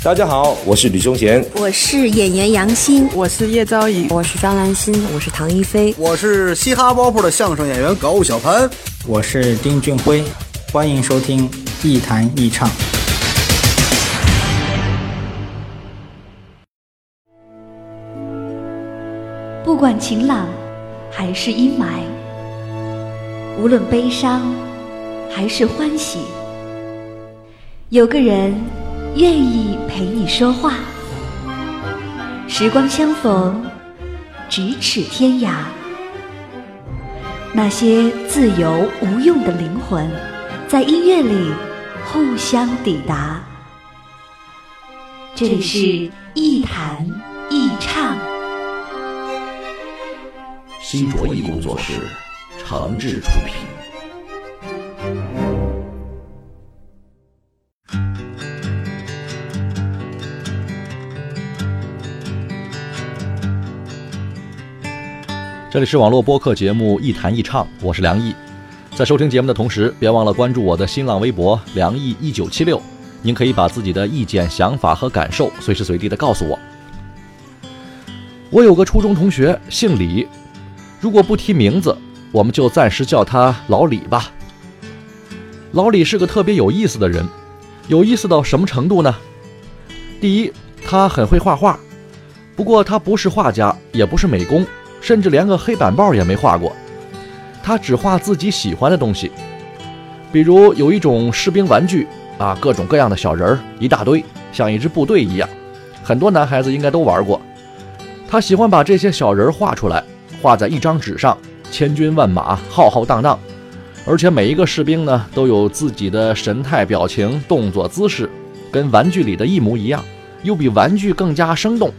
大家好，我是吕忠贤，我是演员杨欣，我是叶昭仪，我是张兰心，我是唐一菲，我是嘻哈包袱的相声演员高小攀，我是丁俊晖，欢迎收听一谈一唱。不管晴朗还是阴霾，无论悲伤还是欢喜，有个人。愿意陪你说话，时光相逢，咫尺天涯。那些自由无用的灵魂，在音乐里互相抵达。这里是一弹一唱，新卓艺工作室，长治出品。这里是网络播客节目《一谈一唱》，我是梁毅。在收听节目的同时，别忘了关注我的新浪微博“梁毅一九七六”，您可以把自己的意见、想法和感受随时随地的告诉我。我有个初中同学姓李，如果不提名字，我们就暂时叫他老李吧。老李是个特别有意思的人，有意思到什么程度呢？第一，他很会画画，不过他不是画家，也不是美工。甚至连个黑板报也没画过，他只画自己喜欢的东西，比如有一种士兵玩具啊，各种各样的小人儿一大堆，像一支部队一样，很多男孩子应该都玩过。他喜欢把这些小人画出来，画在一张纸上，千军万马，浩浩荡荡，而且每一个士兵呢都有自己的神态、表情、动作、姿势，跟玩具里的一模一样，又比玩具更加生动。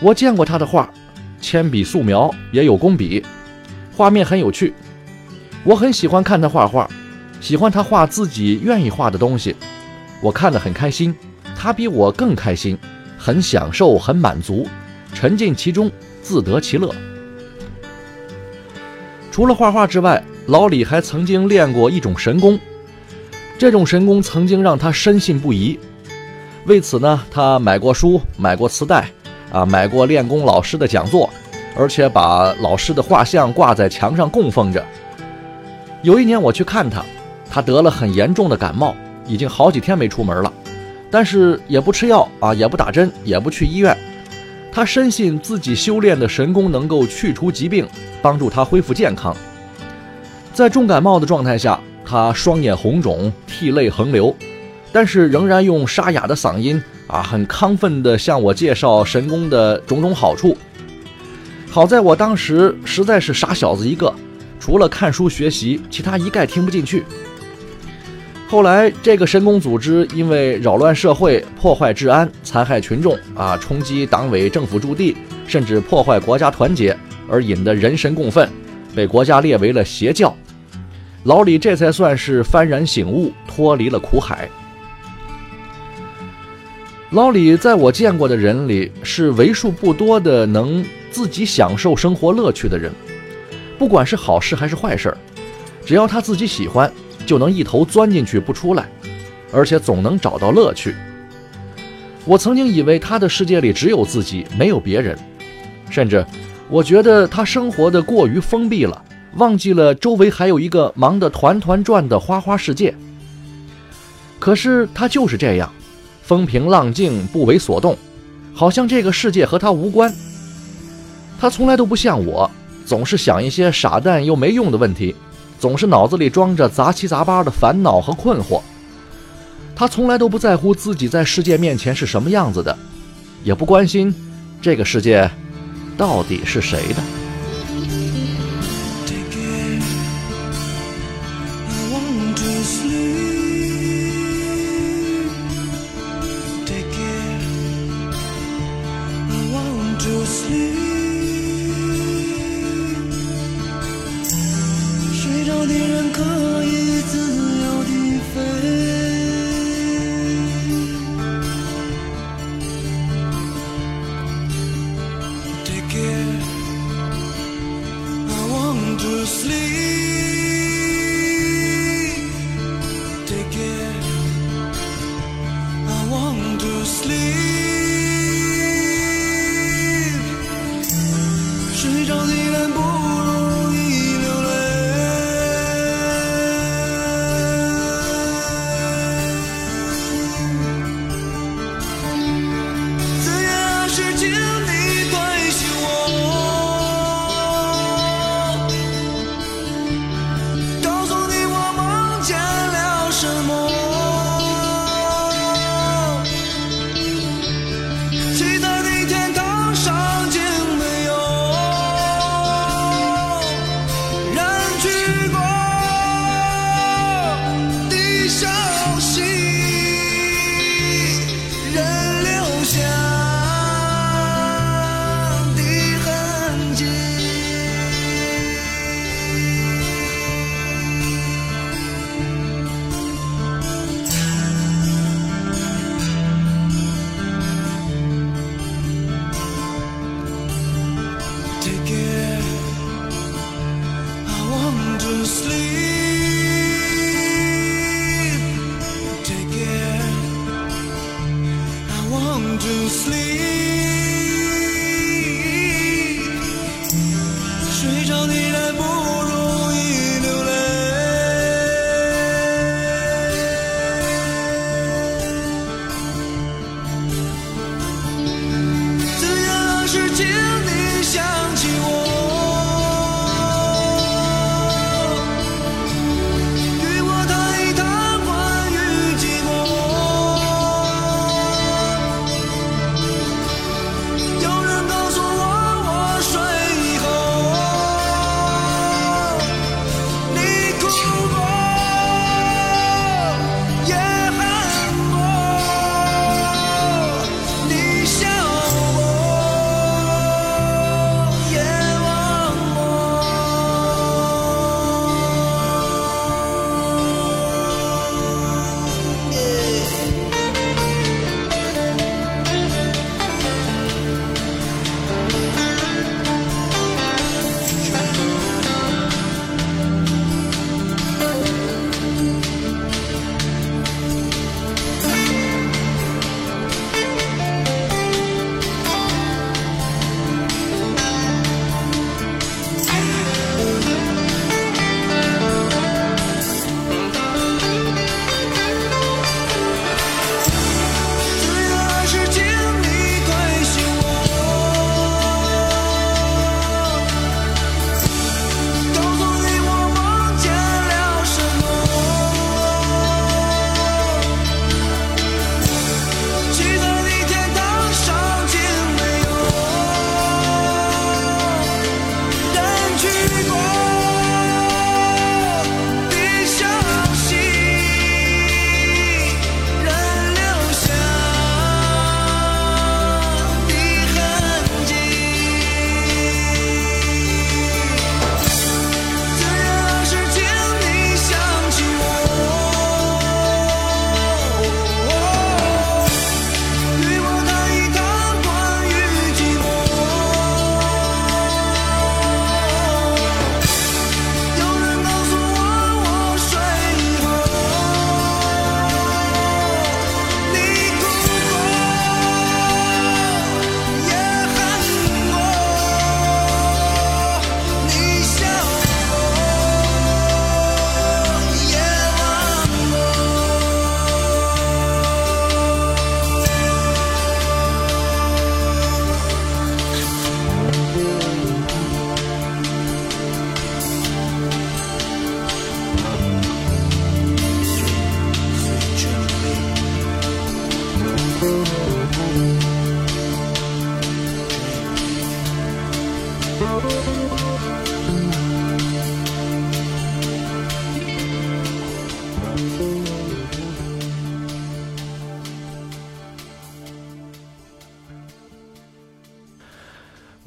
我见过他的画。铅笔素描也有工笔，画面很有趣。我很喜欢看他画画，喜欢他画自己愿意画的东西，我看得很开心。他比我更开心，很享受，很满足，沉浸其中，自得其乐。除了画画之外，老李还曾经练过一种神功，这种神功曾经让他深信不疑。为此呢，他买过书，买过磁带。啊，买过练功老师的讲座，而且把老师的画像挂在墙上供奉着。有一年我去看他，他得了很严重的感冒，已经好几天没出门了，但是也不吃药啊，也不打针，也不去医院。他深信自己修炼的神功能够去除疾病，帮助他恢复健康。在重感冒的状态下，他双眼红肿，涕泪横流，但是仍然用沙哑的嗓音。啊，很亢奋地向我介绍神功的种种好处。好在我当时实在是傻小子一个，除了看书学习，其他一概听不进去。后来，这个神功组织因为扰乱社会、破坏治安、残害群众啊，冲击党委政府驻地，甚至破坏国家团结，而引得人神共愤，被国家列为了邪教。老李这才算是幡然醒悟，脱离了苦海。老李在我见过的人里是为数不多的能自己享受生活乐趣的人，不管是好事还是坏事，只要他自己喜欢，就能一头钻进去不出来，而且总能找到乐趣。我曾经以为他的世界里只有自己，没有别人，甚至我觉得他生活的过于封闭了，忘记了周围还有一个忙得团团转的花花世界。可是他就是这样。风平浪静，不为所动，好像这个世界和他无关。他从来都不像我，总是想一些傻蛋又没用的问题，总是脑子里装着杂七杂八的烦恼和困惑。他从来都不在乎自己在世界面前是什么样子的，也不关心这个世界到底是谁的。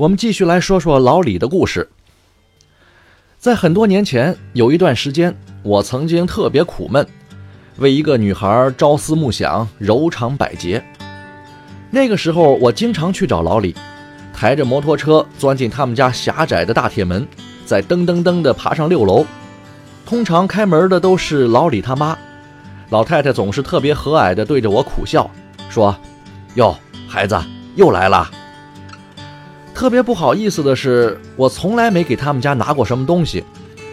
我们继续来说说老李的故事。在很多年前，有一段时间，我曾经特别苦闷，为一个女孩朝思暮想、柔肠百结。那个时候，我经常去找老李，抬着摩托车钻进他们家狭窄的大铁门，再噔噔噔地爬上六楼。通常开门的都是老李他妈，老太太总是特别和蔼地对着我苦笑，说：“哟，孩子又来了。特别不好意思的是，我从来没给他们家拿过什么东西，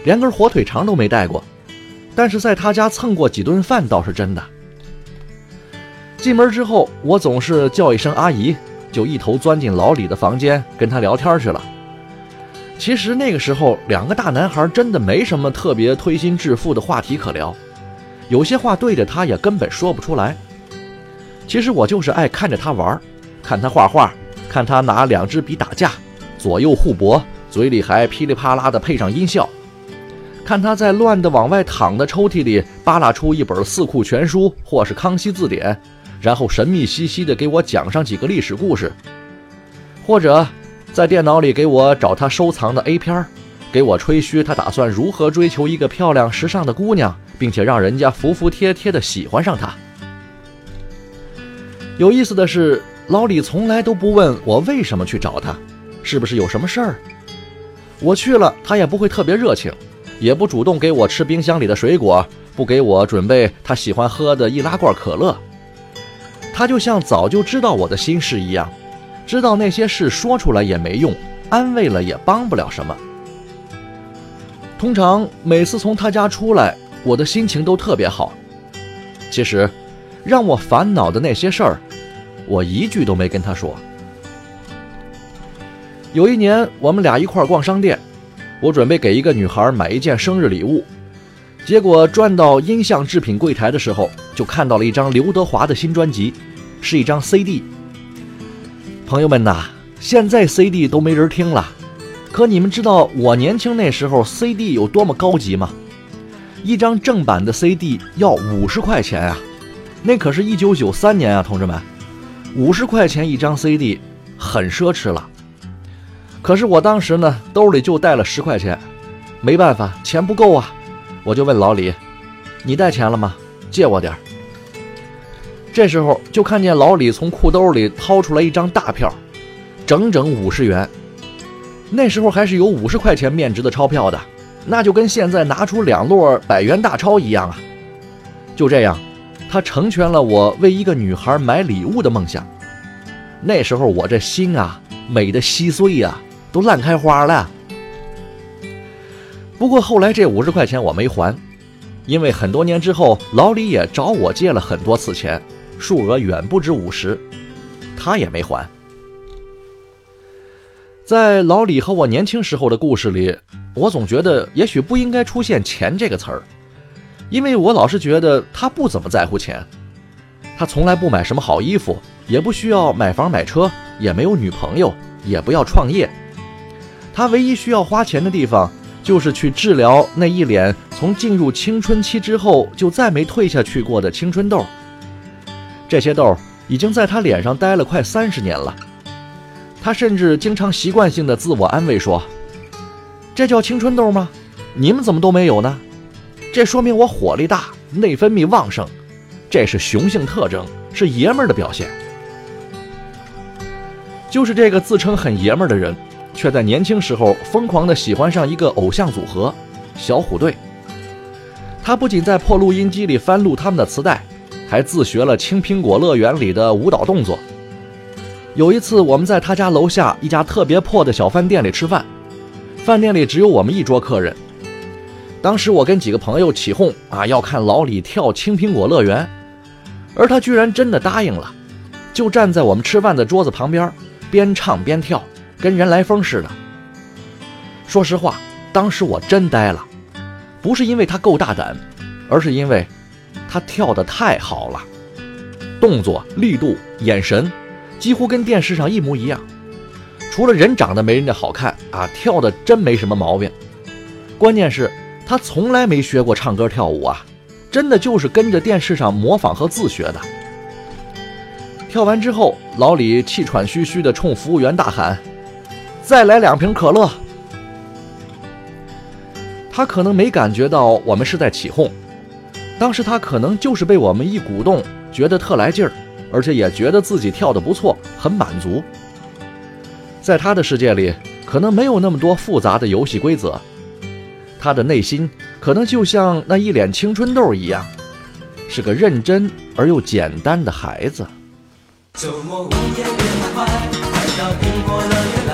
连根火腿肠都没带过。但是在他家蹭过几顿饭倒是真的。进门之后，我总是叫一声阿姨，就一头钻进老李的房间跟他聊天去了。其实那个时候，两个大男孩真的没什么特别推心置腹的话题可聊，有些话对着他也根本说不出来。其实我就是爱看着他玩，看他画画，看他拿两支笔打架，左右互搏，嘴里还噼里啪啦的配上音效。看他在乱的往外躺的抽屉里扒拉出一本《四库全书》或是《康熙字典》，然后神秘兮兮的给我讲上几个历史故事，或者在电脑里给我找他收藏的 A 片给我吹嘘他打算如何追求一个漂亮时尚的姑娘，并且让人家服服帖帖的喜欢上他。有意思的是，老李从来都不问我为什么去找他，是不是有什么事儿？我去了，他也不会特别热情。也不主动给我吃冰箱里的水果，不给我准备他喜欢喝的易拉罐可乐。他就像早就知道我的心事一样，知道那些事说出来也没用，安慰了也帮不了什么。通常每次从他家出来，我的心情都特别好。其实，让我烦恼的那些事儿，我一句都没跟他说。有一年，我们俩一块逛商店。我准备给一个女孩买一件生日礼物，结果转到音像制品柜台的时候，就看到了一张刘德华的新专辑，是一张 CD。朋友们呐，现在 CD 都没人听了，可你们知道我年轻那时候 CD 有多么高级吗？一张正版的 CD 要五十块钱啊，那可是一九九三年啊，同志们，五十块钱一张 CD，很奢侈了。可是我当时呢，兜里就带了十块钱，没办法，钱不够啊，我就问老李：“你带钱了吗？借我点这时候就看见老李从裤兜里掏出来一张大票，整整五十元。那时候还是有五十块钱面值的钞票的，那就跟现在拿出两摞百元大钞一样啊。就这样，他成全了我为一个女孩买礼物的梦想。那时候我这心啊，美得稀碎呀。都烂开花了。不过后来这五十块钱我没还，因为很多年之后老李也找我借了很多次钱，数额远不止五十，他也没还。在老李和我年轻时候的故事里，我总觉得也许不应该出现“钱”这个词儿，因为我老是觉得他不怎么在乎钱，他从来不买什么好衣服，也不需要买房买车，也没有女朋友，也不要创业。他唯一需要花钱的地方，就是去治疗那一脸从进入青春期之后就再没退下去过的青春痘。这些痘已经在他脸上待了快三十年了。他甚至经常习惯性的自我安慰说：“这叫青春痘吗？你们怎么都没有呢？这说明我火力大，内分泌旺盛，这是雄性特征，是爷们儿的表现。”就是这个自称很爷们儿的人。却在年轻时候疯狂地喜欢上一个偶像组合——小虎队。他不仅在破录音机里翻录他们的磁带，还自学了《青苹果乐园》里的舞蹈动作。有一次，我们在他家楼下一家特别破的小饭店里吃饭，饭店里只有我们一桌客人。当时我跟几个朋友起哄啊，要看老李跳《青苹果乐园》，而他居然真的答应了，就站在我们吃饭的桌子旁边，边唱边跳。跟人来疯似的。说实话，当时我真呆了，不是因为他够大胆，而是因为他跳得太好了，动作、力度、眼神，几乎跟电视上一模一样。除了人长得没人家好看啊，跳的真没什么毛病。关键是，他从来没学过唱歌跳舞啊，真的就是跟着电视上模仿和自学的。跳完之后，老李气喘吁吁地冲服务员大喊。再来两瓶可乐。他可能没感觉到我们是在起哄，当时他可能就是被我们一鼓动，觉得特来劲儿，而且也觉得自己跳得不错，很满足。在他的世界里，可能没有那么多复杂的游戏规则，他的内心可能就像那一脸青春痘一样，是个认真而又简单的孩子。周末午夜别太快，快到苹果乐园来，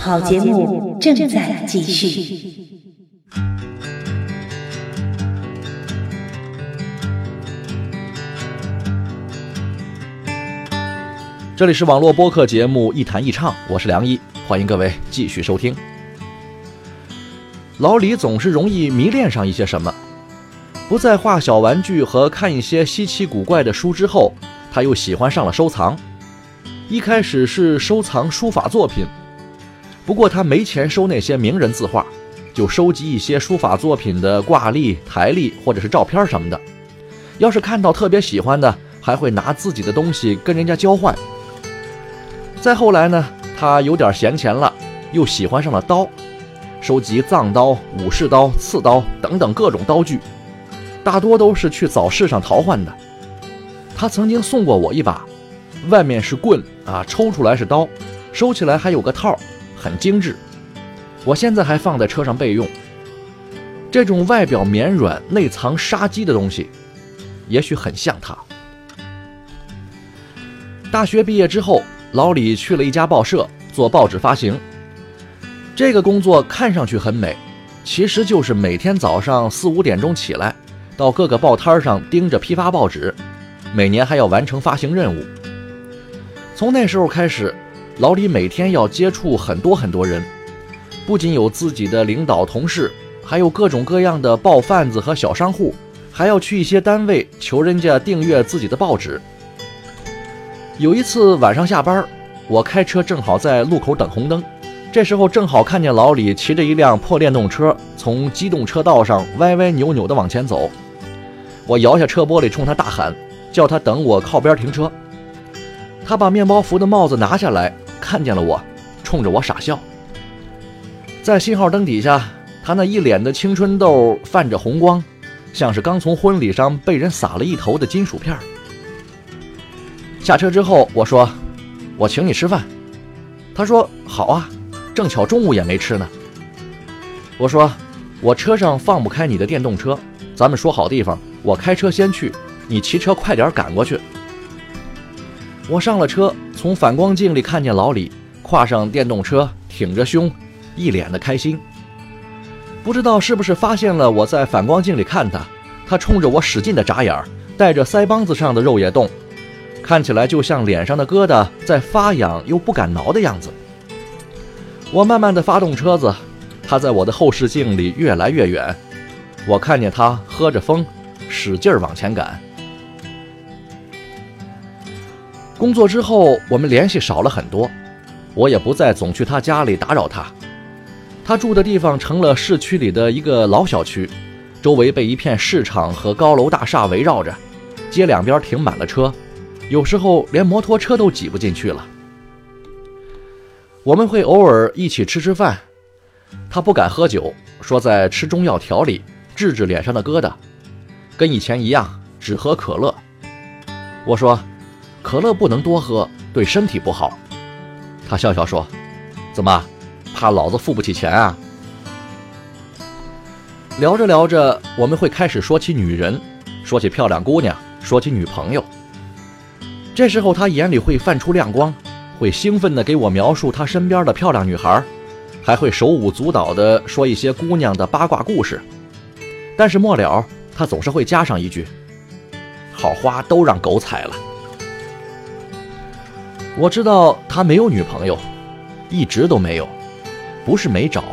好节目正在继续。这里是网络播客节目《一谈一唱》，我是梁一，欢迎各位继续收听。老李总是容易迷恋上一些什么，不再画小玩具和看一些稀奇古怪的书之后，他又喜欢上了收藏。一开始是收藏书法作品，不过他没钱收那些名人字画，就收集一些书法作品的挂历、台历或者是照片什么的。要是看到特别喜欢的，还会拿自己的东西跟人家交换。再后来呢，他有点闲钱了，又喜欢上了刀，收集藏刀、武士刀、刺刀等等各种刀具，大多都是去早市上淘换的。他曾经送过我一把，外面是棍啊，抽出来是刀，收起来还有个套，很精致。我现在还放在车上备用。这种外表绵软、内藏杀机的东西，也许很像他。大学毕业之后，老李去了一家报社，做报纸发行。这个工作看上去很美，其实就是每天早上四五点钟起来，到各个报摊上盯着批发报纸，每年还要完成发行任务。从那时候开始，老李每天要接触很多很多人，不仅有自己的领导同事，还有各种各样的报贩子和小商户，还要去一些单位求人家订阅自己的报纸。有一次晚上下班，我开车正好在路口等红灯，这时候正好看见老李骑着一辆破电动车从机动车道上歪歪扭扭地往前走。我摇下车玻璃冲他大喊，叫他等我靠边停车。他把面包服的帽子拿下来，看见了我，冲着我傻笑。在信号灯底下，他那一脸的青春痘泛着红光，像是刚从婚礼上被人撒了一头的金属片。下车之后，我说：“我请你吃饭。”他说：“好啊，正巧中午也没吃呢。”我说：“我车上放不开你的电动车，咱们说好地方，我开车先去，你骑车快点赶过去。”我上了车，从反光镜里看见老李跨上电动车，挺着胸，一脸的开心。不知道是不是发现了我在反光镜里看他，他冲着我使劲的眨眼，带着腮帮子上的肉也动，看起来就像脸上的疙瘩在发痒又不敢挠的样子。我慢慢的发动车子，他在我的后视镜里越来越远，我看见他喝着风，使劲儿往前赶。工作之后，我们联系少了很多，我也不再总去他家里打扰他。他住的地方成了市区里的一个老小区，周围被一片市场和高楼大厦围绕着，街两边停满了车，有时候连摩托车都挤不进去了。我们会偶尔一起吃吃饭，他不敢喝酒，说在吃中药调理，治治脸上的疙瘩，跟以前一样只喝可乐。我说。可乐不能多喝，对身体不好。他笑笑说：“怎么，怕老子付不起钱啊？”聊着聊着，我们会开始说起女人，说起漂亮姑娘，说起女朋友。这时候他眼里会泛出亮光，会兴奋地给我描述他身边的漂亮女孩，还会手舞足蹈地说一些姑娘的八卦故事。但是末了，他总是会加上一句：“好花都让狗踩了。”我知道他没有女朋友，一直都没有，不是没找，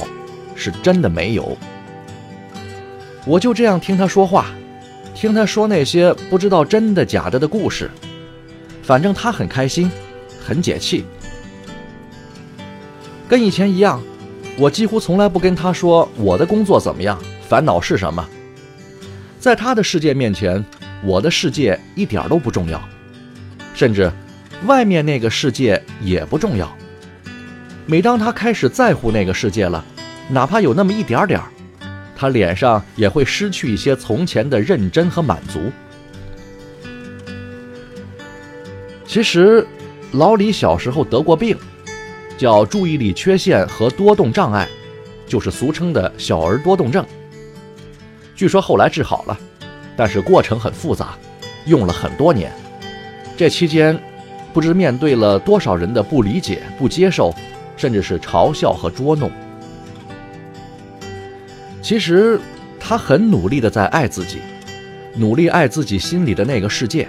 是真的没有。我就这样听他说话，听他说那些不知道真的假的的故事，反正他很开心，很解气。跟以前一样，我几乎从来不跟他说我的工作怎么样，烦恼是什么。在他的世界面前，我的世界一点都不重要，甚至。外面那个世界也不重要。每当他开始在乎那个世界了，哪怕有那么一点点儿，他脸上也会失去一些从前的认真和满足。其实，老李小时候得过病，叫注意力缺陷和多动障碍，就是俗称的小儿多动症。据说后来治好了，但是过程很复杂，用了很多年。这期间。不知面对了多少人的不理解、不接受，甚至是嘲笑和捉弄。其实，他很努力的在爱自己，努力爱自己心里的那个世界。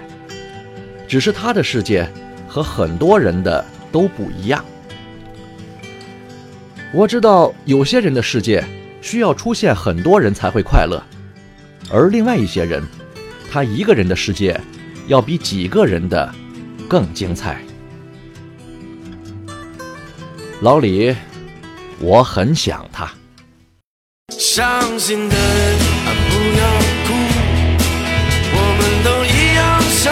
只是他的世界和很多人的都不一样。我知道有些人的世界需要出现很多人才会快乐，而另外一些人，他一个人的世界要比几个人的。更精彩，老李，我很想他。伤心的人啊，不要哭，我们都一样生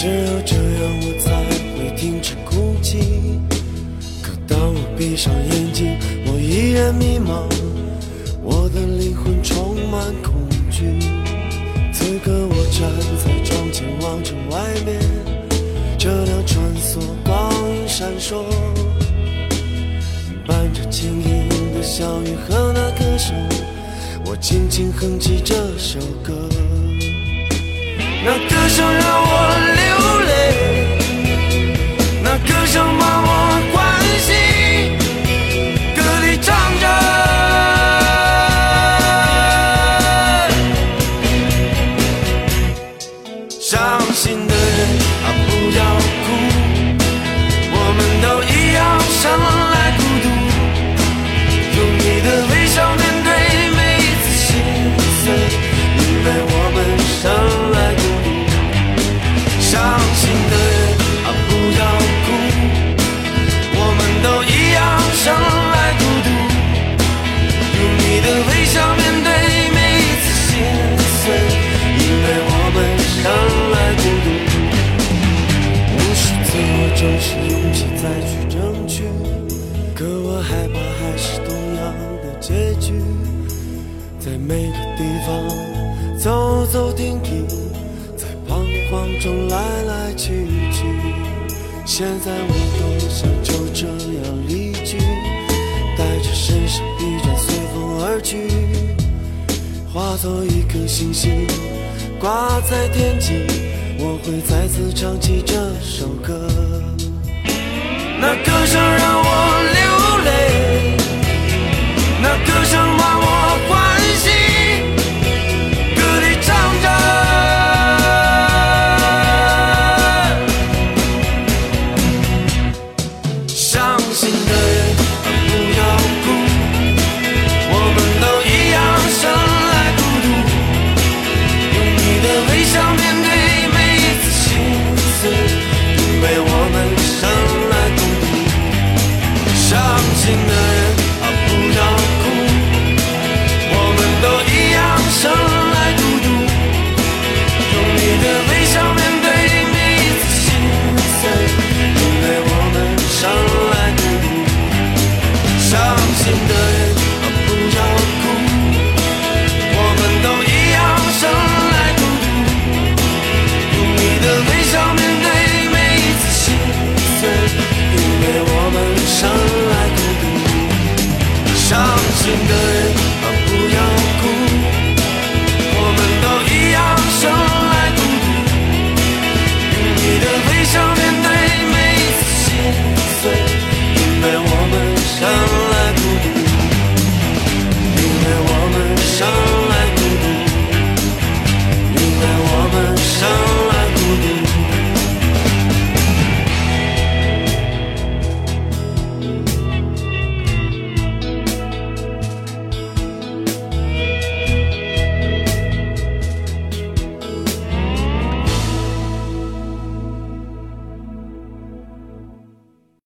只有这样，我才会停止哭泣。可当我闭上眼睛，我依然迷茫，我的灵魂充满恐惧。此刻我站在窗前，望着外面，车辆穿梭，光影闪烁，伴着轻盈的小雨和那歌声，我轻轻哼起这首歌。那歌声让我流泪，那歌声把我那歌声让我。